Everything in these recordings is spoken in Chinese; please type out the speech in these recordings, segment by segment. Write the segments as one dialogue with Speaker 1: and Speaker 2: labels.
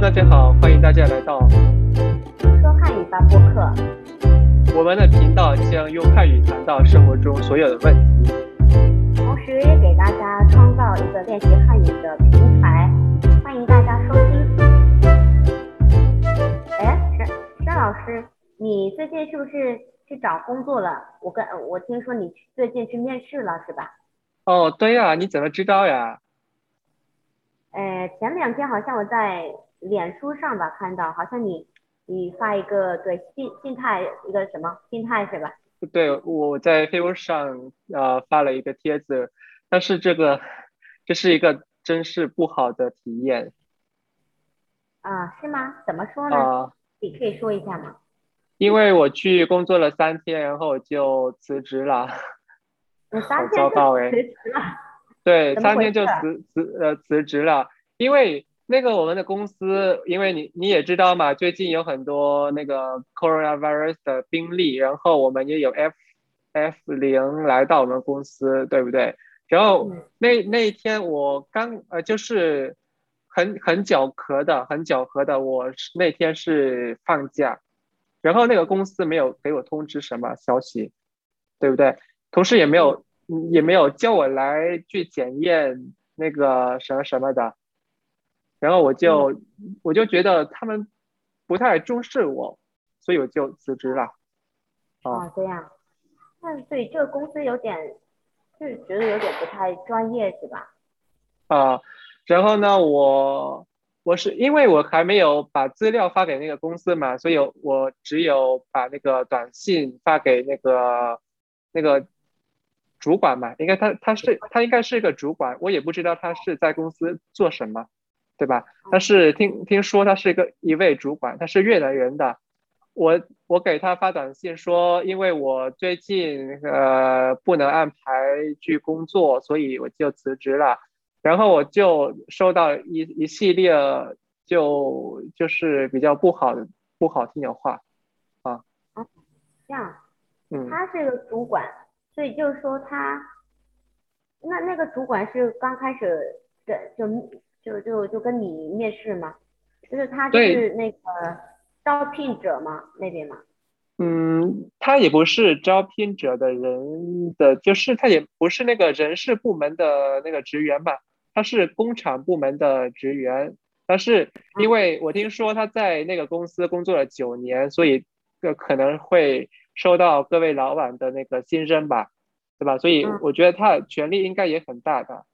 Speaker 1: Hello，大家好，欢迎大家来到
Speaker 2: 说汉语吧播客。
Speaker 1: 我们的频道，将用汉语谈到生活中所有的问题，
Speaker 2: 同时也给大家创造一个练习汉语的平台，欢迎大家收听。哎，沈沈老师，你最近是不是去找工作了？我跟我听说你最近去面试了，是吧？
Speaker 1: 哦，对呀，你怎么知道呀？
Speaker 2: 哎，前两天好像我在脸书上吧看到，好像你你发一个对心心态一个什么心态是吧？
Speaker 1: 对，我在 Facebook 上呃发了一个帖子，但是这个这是一个真是不好的体验
Speaker 2: 啊，是吗？怎么说呢？
Speaker 1: 啊，
Speaker 2: 你可以说一下吗？
Speaker 1: 因为我去工作了三天，然后就辞职了。
Speaker 2: 你 三
Speaker 1: 好糟
Speaker 2: 天
Speaker 1: 糕哎
Speaker 2: 就辞职了？
Speaker 1: 对，三天就辞辞呃辞职了，因为那个我们的公司，因为你你也知道嘛，最近有很多那个 coronavirus 的病例，然后我们也有 F F 零来到我们公司，对不对？然后
Speaker 2: 嗯
Speaker 1: 那那一天我刚呃就是很很巧合的，很巧合的，我是那天是放假，然后那个公司没有给我通知什么消息，对不对？同事也没有嗯也没有叫我来去检验那个什么什么的，然后我就我就觉得他们不太重视我，所以我就辞职了。哦
Speaker 2: 哦，这样。那对这个公司有点，就是觉得有点不太专业，是吧？
Speaker 1: 啊，然后呢，我我是因为我还没有把资料发给那个公司嘛，所以我只有把那个短信发给那个那个主管嘛，应该他他是他应该是一个主管，我也不知道他是在公司做什么，对吧？但是听听说他是一个一位主管，他是越南人的。我我给他发短信说，因为我最近呃不能安排去工作，所以我就辞职了。然后我就收到一一系列就就是比较不好的不好听的话啊，
Speaker 2: 这样，
Speaker 1: 嗯，
Speaker 2: 他是个主管，所以就是说他，那那个主管是刚开始的就就就就跟你面试嘛？就是他就是那个招聘者嘛？那边嘛？
Speaker 1: 嗯，他也不是招聘者的人的，就是他也不是那个人事部门的那个职员吧，他是工厂部门的职员。但是因为我听说他在那个公司工作了九年，所以呃可能会受到各位老板的那个信任吧，对吧？所以
Speaker 2: 嗯
Speaker 1: 我觉得他的权力应该也很大的。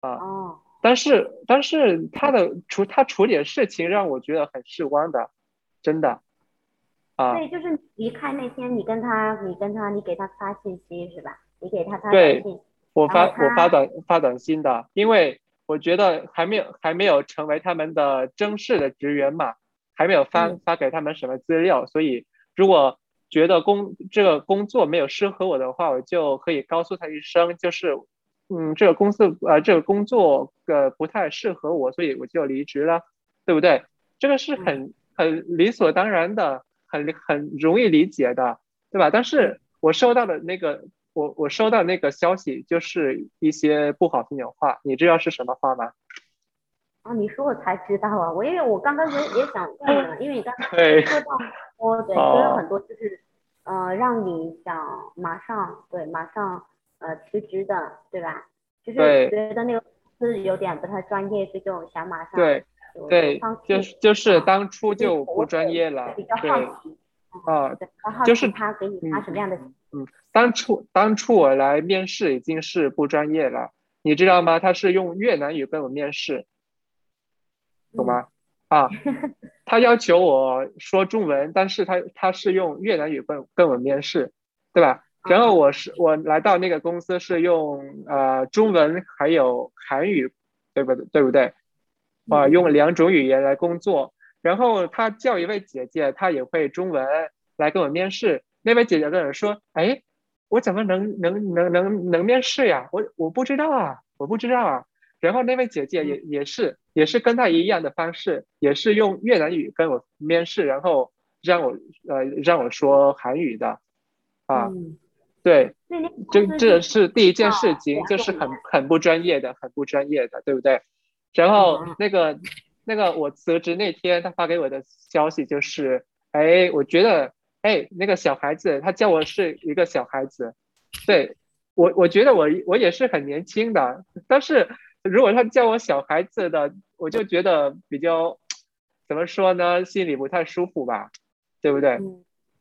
Speaker 2: 哦，
Speaker 1: 但是但是他的处他处理的事情让我觉得很失望的，真的啊
Speaker 2: 所，以就是离开那天，你跟他，你跟他，你给他发信息是吧？你给他发
Speaker 1: 对
Speaker 2: 短信，
Speaker 1: 我发我发短发短信的，因为我觉得还没有还没有成为他们的正式的职员嘛，还没有发
Speaker 2: 嗯
Speaker 1: 发给他们什么资料，所以如果觉得工这个工作没有适合我的话，我就可以告诉他一声，就是嗯这个公司呃这个工作呃不太适合我，所以我就离职了，对不对？这个是很很理所当然的，很很容易理解的，对吧？但是我收到的那个我我收到那个消息就是一些不好听的话，你知道是什么话吗？
Speaker 2: 啊，你说我才知道啊，我因为我刚刚也也想问呢，因为你刚才说到说对，
Speaker 1: 哦
Speaker 2: 说了很多就是呃让你想马上对马上呃辞职的，对吧？就是觉得那个公司有点不太专业，所以就想马上
Speaker 1: 对对
Speaker 2: 放，
Speaker 1: 就是就是
Speaker 2: 啊
Speaker 1: 当初就不专业了
Speaker 2: 比较，好奇，
Speaker 1: 啊，
Speaker 2: 对，
Speaker 1: 就是
Speaker 2: 他给你发什么样的嗯
Speaker 1: 当初当初我来面试已经是不专业了，你知道吗？他是用越南语跟我面试，懂吗？啊，他要求我说中文，但是他他是用越南语跟跟我面试，对吧？然后我是我来到那个公司是用呃中文还有韩语，对不对？对不对？啊，
Speaker 2: 嗯
Speaker 1: 用两种语言来工作。然后他叫一位姐姐，她也会中文来跟我面试。那位姐姐跟我说：“哎，我怎么能能能能能面试呀？我我不知道啊，我不知道啊。”然后那位姐姐也也是也是跟她一样的方式，也是用越南语跟我面试，然后让我呃让我说韩语的啊。
Speaker 2: 嗯，
Speaker 1: 对，这这
Speaker 2: 是
Speaker 1: 第一件事
Speaker 2: 哦
Speaker 1: 情，
Speaker 2: 两
Speaker 1: 就是很很不专业的，很不专业的，对不对？然后
Speaker 2: 嗯
Speaker 1: 那个那个我辞职那天，他发给我的消息就是，哎，我觉得，哎，那个小孩子，他叫我是一个小孩子，对我，我觉得我我也是很年轻的，但是如果他叫我小孩子的，我就觉得比较，怎么说呢，心里不太舒服吧，对不对？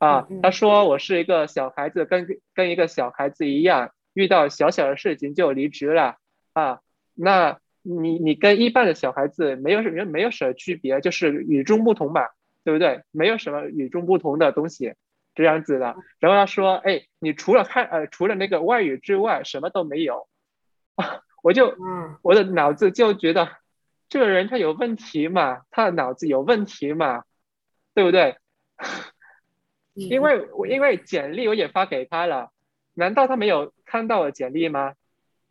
Speaker 1: 啊，他说我是一个小孩子，跟跟一个小孩子一样，遇到小小的事情就离职了啊，那。你你跟一般的小孩子没有什么没有什么区别，就是与众不同嘛，对不对？没有什么与众不同的东西，这样子的。然后他说：“哎，你除了看呃除了那个外语之外，什么都没有。”我就我的脑子就觉得这个人他有问题嘛，他的脑子有问题嘛，对不对？因为我因为简历我也发给他了，难道他没有看到我简历吗？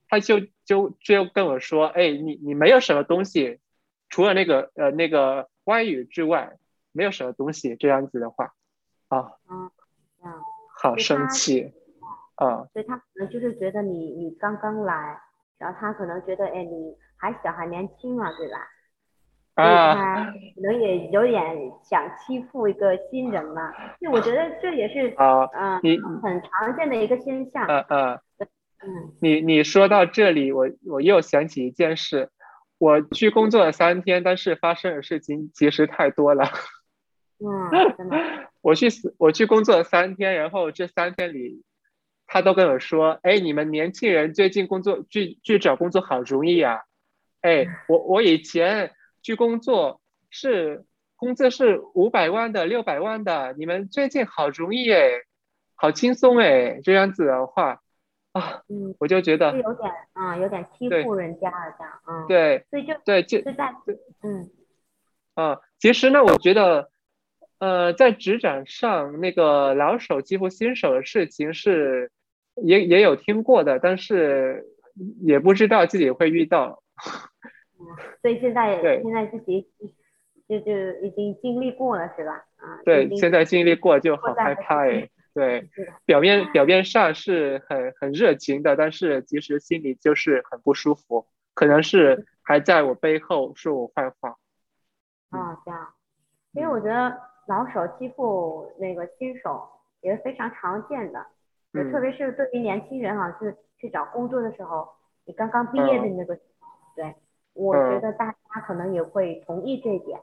Speaker 1: 他就就就跟我说，哎，你你没有什么东西，除了那个呃那个外语之外，没有什么东西。这样子的话，啊，
Speaker 2: 嗯，
Speaker 1: 好生气，啊，
Speaker 2: 所以他可能就是觉得你你刚刚来，然后他可能觉得，哎，你还小还年轻嘛，对吧？啊，可能也有点想欺负一个新人嘛。就我觉得这也是啊，嗯，很常见的一个现象。
Speaker 1: 嗯嗯。你你说到这里，我我又想起一件事，我去工作了三天，但是发生的事情其实太多了。
Speaker 2: 嗯，
Speaker 1: 我去我去工作了三天，然后这三天里，他都跟我说：“哎，你们年轻人最近工作去去找工作好容易啊！”哎，我我以前去工作是工资是五百万的、六百万的，你们最近好容易哎，好轻松哎，这样子的话。啊，嗯，我就觉得
Speaker 2: 有点，啊，有点欺负人家了，这样，嗯，
Speaker 1: 对，
Speaker 2: 所以就
Speaker 1: 对，就
Speaker 2: 在，嗯，
Speaker 1: 啊，其实呢，我觉得，呃，在职场上那个老手欺负新手的事情是也也有听过的，但是也不知道自己会遇到。
Speaker 2: 嗯，所以现在现在自己就就已经经历过了，是吧？啊，
Speaker 1: 对，现在经历过就好害怕哎。对，表面表面上是很很热情的，但是其实心里就是很不舒服，可能是还在我背后说我坏话。
Speaker 2: 啊，这样，因为我觉得老手欺负那个新手也是非常常见的，嗯，特别是对于年轻人哈，是去找工作的时候，你刚刚毕业的那个，对，我觉得大家可能也会同意这一点，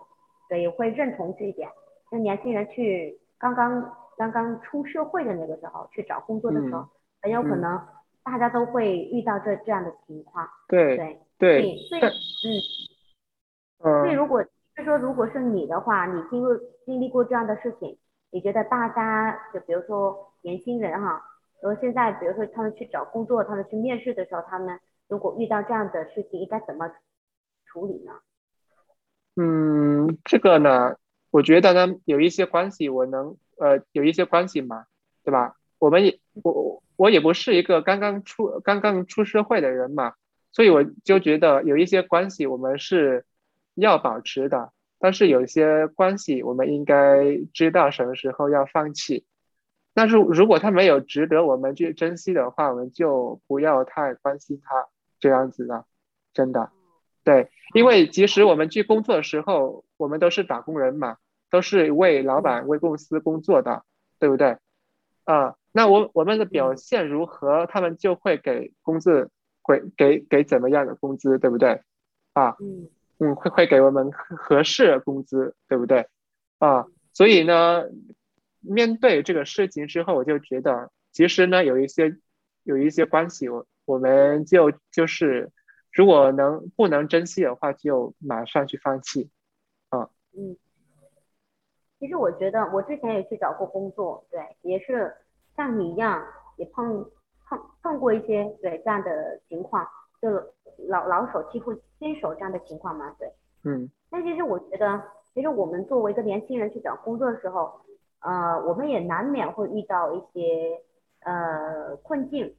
Speaker 2: 对，也会认同这一点，就年轻人去刚刚。刚刚出社会的那个时候去找工作的时候，很有可能大家都会遇到这这样的情况。
Speaker 1: 对
Speaker 2: 对
Speaker 1: 对，
Speaker 2: 所以嗯，所以如果就说如果是你的话，你经过经历过这样的事情，你觉得大家就比如说年轻人哈，然后现在比如说他们去找工作，他们去面试的时候，他们如果遇到这样的事情，应该怎么处理呢？
Speaker 1: 嗯，这个呢，我觉得呢，有一些关系我能。呃，有一些关系嘛，对吧？我们也我我也不是一个刚刚出刚刚出社会的人嘛，所以我就觉得有一些关系我们是要保持的，但是有一些关系我们应该知道什么时候要放弃。但是如果他没有值得我们去珍惜的话，我们就不要太关心他这样子的，真的。对，因为即使我们去工作的时候，我们都是打工人嘛。都是为老板、为公司工作的，对不对？啊，那我我们的表现如何，他们就会给工资，会给给怎么样的工资，对不对？啊，嗯嗯，会会给我们合适工资，对不对？啊，所以呢，面对这个事情之后，我就觉得，其实呢，有一些有一些关系，我我们就就是，如果能不能珍惜的话，就马上去放弃，啊，嗯。
Speaker 2: 其实我觉得，我之前也去找过工作，对，也是像你一样，也碰碰碰过一些对这样的情况，就老老手欺负新手这样的情况嘛，对，
Speaker 1: 嗯。
Speaker 2: 但其实我觉得，其实我们作为一个年轻人去找工作的时候，呃，我们也难免会遇到一些呃困境，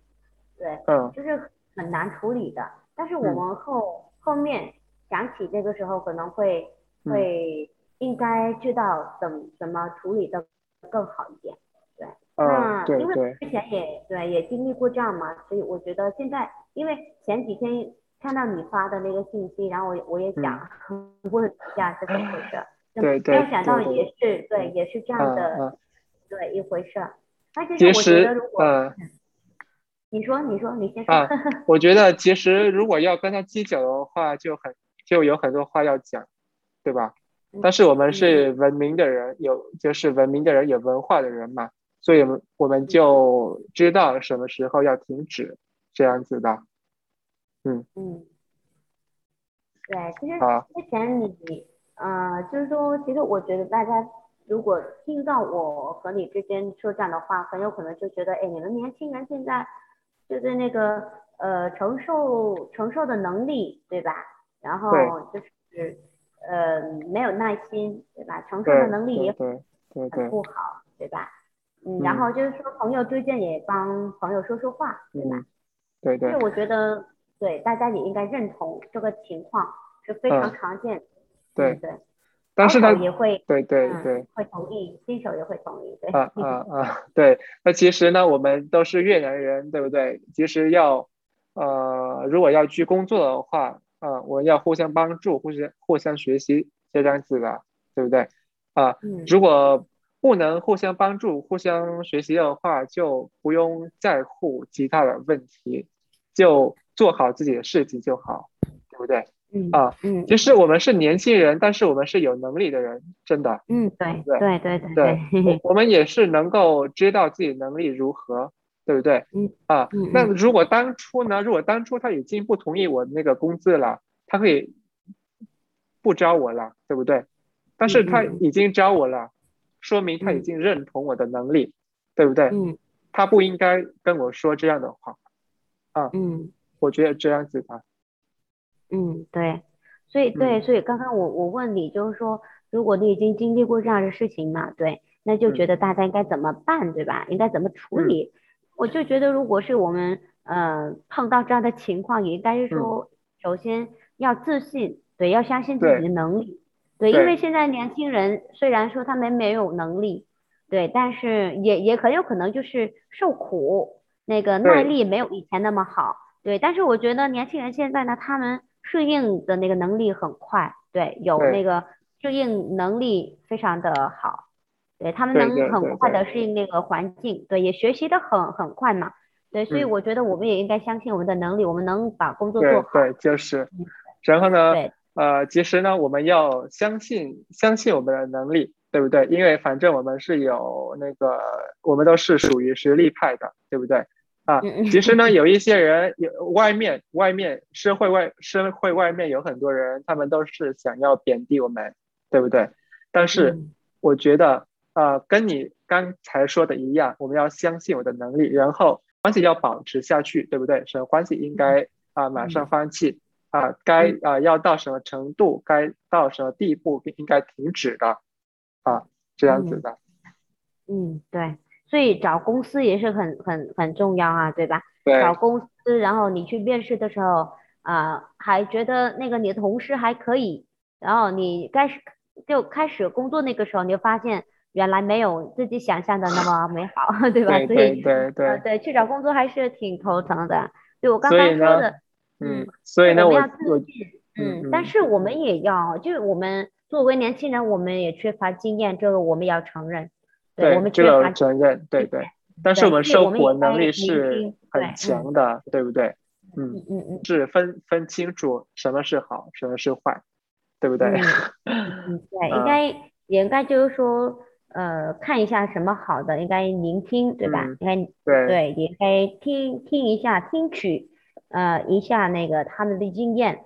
Speaker 2: 对，
Speaker 1: 嗯，
Speaker 2: 就是很难处理的。但是我们后后面想起这个时候，可能会会。应该知道怎怎么处理的更好一点，对，那因为之前也对也经历过这样嘛，所以我觉得现在因为前几天看到你发的那个信息，然后我我也想 问一下是怎么回事。
Speaker 1: 对对。
Speaker 2: 没有想到也是对，也是这样的，对一回事。那
Speaker 1: 其
Speaker 2: 实我觉得如果
Speaker 1: 嗯，
Speaker 2: 你说你说你先说。
Speaker 1: 啊，我觉得其实如果要跟他计较的话，就很就有很多话要讲，对吧？但是我们是文明的人，有就是文明的人，有文化的人嘛，所以我们我们就知道什么时候要停止这样子的，
Speaker 2: 嗯嗯，对，其实之前你呃，就是说，其实我觉得大家如果听到我和你之间说这样的话，很有可能就觉得，哎，你们年轻人现在就是那个呃承受承受的能力，对吧？然后就是。呃，没有耐心，对吧？承受的能力也很不好，对吧？嗯，然后就是说，朋友推荐也帮朋友说说话，对吧？
Speaker 1: 对对。
Speaker 2: 就是我觉得，对大家也应该认同这个情况是非常常见。对对。
Speaker 1: 但是呢，
Speaker 2: 也会
Speaker 1: 对对对，
Speaker 2: 会同意，新手也会同意，对。
Speaker 1: 啊啊啊！对，那其实呢，我们都是越南人，对不对？其实要呃，如果要去工作的话。啊，我要互相帮助，互相互相学习这样子的，对不对？啊，如果不能互相帮助、互相学习的话，就不用在乎其他的问题，就做好自己的事情就好，对不对？
Speaker 2: 嗯
Speaker 1: 啊，
Speaker 2: 嗯，
Speaker 1: 其实我们是年轻人，但是我们是有能力的人，真的。
Speaker 2: 嗯，对对对对
Speaker 1: 对，我们也是能够知道自己能力如何。对不对？
Speaker 2: 嗯
Speaker 1: 啊，那如果当初呢？如果当初他已经不同意我那个工资了，他可以不招我了，对不对？但是他已经招我了，说明他已经认同我的能力，对不对？
Speaker 2: 嗯，
Speaker 1: 他不应该跟我说这样的话啊。
Speaker 2: 嗯，
Speaker 1: 我觉得这样子的。
Speaker 2: 嗯，对，所以对，所以刚刚我我问你，就是说，如果你已经经历过这样的事情嘛，对，那就觉得大家应该怎么办，对吧？应该怎么处理？我就觉得，如果是我们呃碰到这样的情况，也应该是说，首先要自信，对，要相信自己的能力，对，因为现在年轻人虽然说他们没有能力，对，但是也也很有可能就是受苦，那个耐力没有以前那么好，对，但是我觉得年轻人现在呢，他们适应的那个能力很快，对，有那个适应能力非常的好。对他们能很快的适应那个环境，对，也学习的很很快嘛，对，所以我觉得我们也应该相信我们的能力，我们能把工作做好。
Speaker 1: 对，就是，然后呢，呃，其实呢，我们要相信相信我们的能力，对不对？因为反正我们是有那个，我们都是属于实力派的，对不对？啊，其实呢，有一些人有外面外面社会外社会外面有很多人，他们都是想要贬低我们，对不对？但是我觉得。呃，跟你刚才说的一样，我们要相信我的能力，然后关系要保持下去，对不对？什么关系应该啊马上放弃啊？该啊要到什么程度，该到什么地步应该停止的啊？这样子的。
Speaker 2: 嗯，对，所以找公司也是很很很重要啊，对吧？
Speaker 1: 对。
Speaker 2: 找公司，然后你去面试的时候啊，还觉得那个你的同事还可以，然后你开始就开始工作那个时候，你就发现。原来没有自己想象的那么美好，对吧？
Speaker 1: 所以对对
Speaker 2: 对，去找工作还是挺头疼的。对我刚刚说的，
Speaker 1: 嗯，所以呢，
Speaker 2: 我们要自信，嗯，但是我们也要，就是我们作为年轻人，我们也缺乏经验，这个我们要承认。
Speaker 1: 对，
Speaker 2: 我们缺乏
Speaker 1: 承认，对对。但是我们生活能力是很强的，对不对？
Speaker 2: 嗯嗯嗯，
Speaker 1: 是分分清楚什么是好，什么是坏，对不对？
Speaker 2: 嗯，对，应该也应该就是说。呃，看一下什么好的，应该聆听，对吧？应该
Speaker 1: 对
Speaker 2: 对，也该听听一下，听取呃一下那个他们的经验。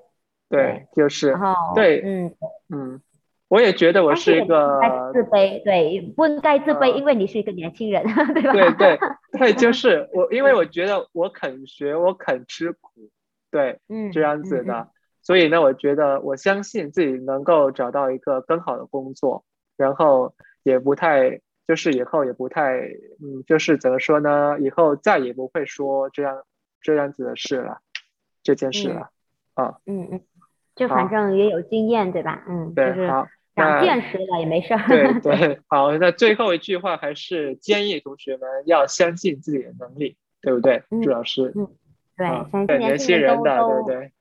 Speaker 1: 对，就是。
Speaker 2: 然后
Speaker 1: 对，
Speaker 2: 嗯
Speaker 1: 嗯，我也觉得我是一个
Speaker 2: 自卑，对，不应该自卑，因为你是一个年轻人，对吧？
Speaker 1: 对对 对，就是我，因为我觉得我肯学，我肯吃苦，对，
Speaker 2: 嗯，
Speaker 1: 这样子的，所以呢，我觉得我相信自己能够找到一个更好的工作，然后。也不太，就是以后也不太，嗯，就是怎么说呢？以后再也不会说这样这样子的事了，这件事了，
Speaker 2: 啊，嗯嗯，就反正也有经验，对吧？嗯，
Speaker 1: 对，好，
Speaker 2: 长见识了也没事。
Speaker 1: 对 对，好，那最后一句话还是建议同学们要相信自己的能力，对不对？朱老师，
Speaker 2: 嗯，对，
Speaker 1: 相信年轻人的，对对。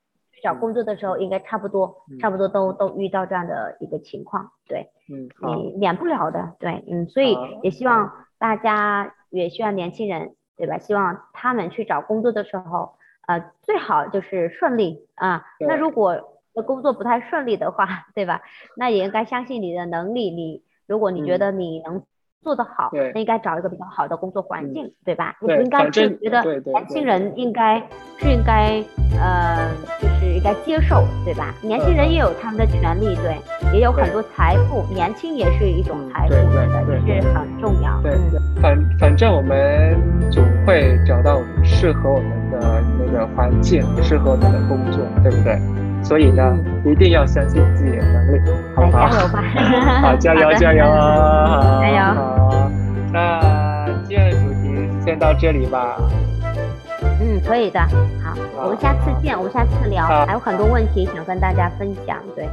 Speaker 2: 找工作的时候，应该差不多，差不多都都遇到这样的一个情况，对，
Speaker 1: 嗯，
Speaker 2: 你免不了的，对，嗯，所以也希望大家也希望年轻人，对吧？希望他们去找工作的时候，呃，最好就是顺利啊。那如果工作不太顺利的话，对吧？那也应该相信你的能力，你如果你觉得你能。做得好，那应该找一个比较好的工作环境，对吧？你不应该是觉得年轻人应该是应该呃，就是应该接受，对吧？年轻人也有他们的权利，对，也有很多财富，年轻也是一种财富，对对，是很重要。
Speaker 1: 对，反反正我们总会找到适合我们的那个环境，适合我们的工作，对不对？所以呢，一定要相信自己的能力，好不好？
Speaker 2: 加油吧！
Speaker 1: 好，加油，加油！
Speaker 2: 加油！
Speaker 1: 好，那今天的主题先到这里吧。
Speaker 2: 嗯，可以的。好，我们下次见，我们下次聊，还有很多问题想跟大家分享。对。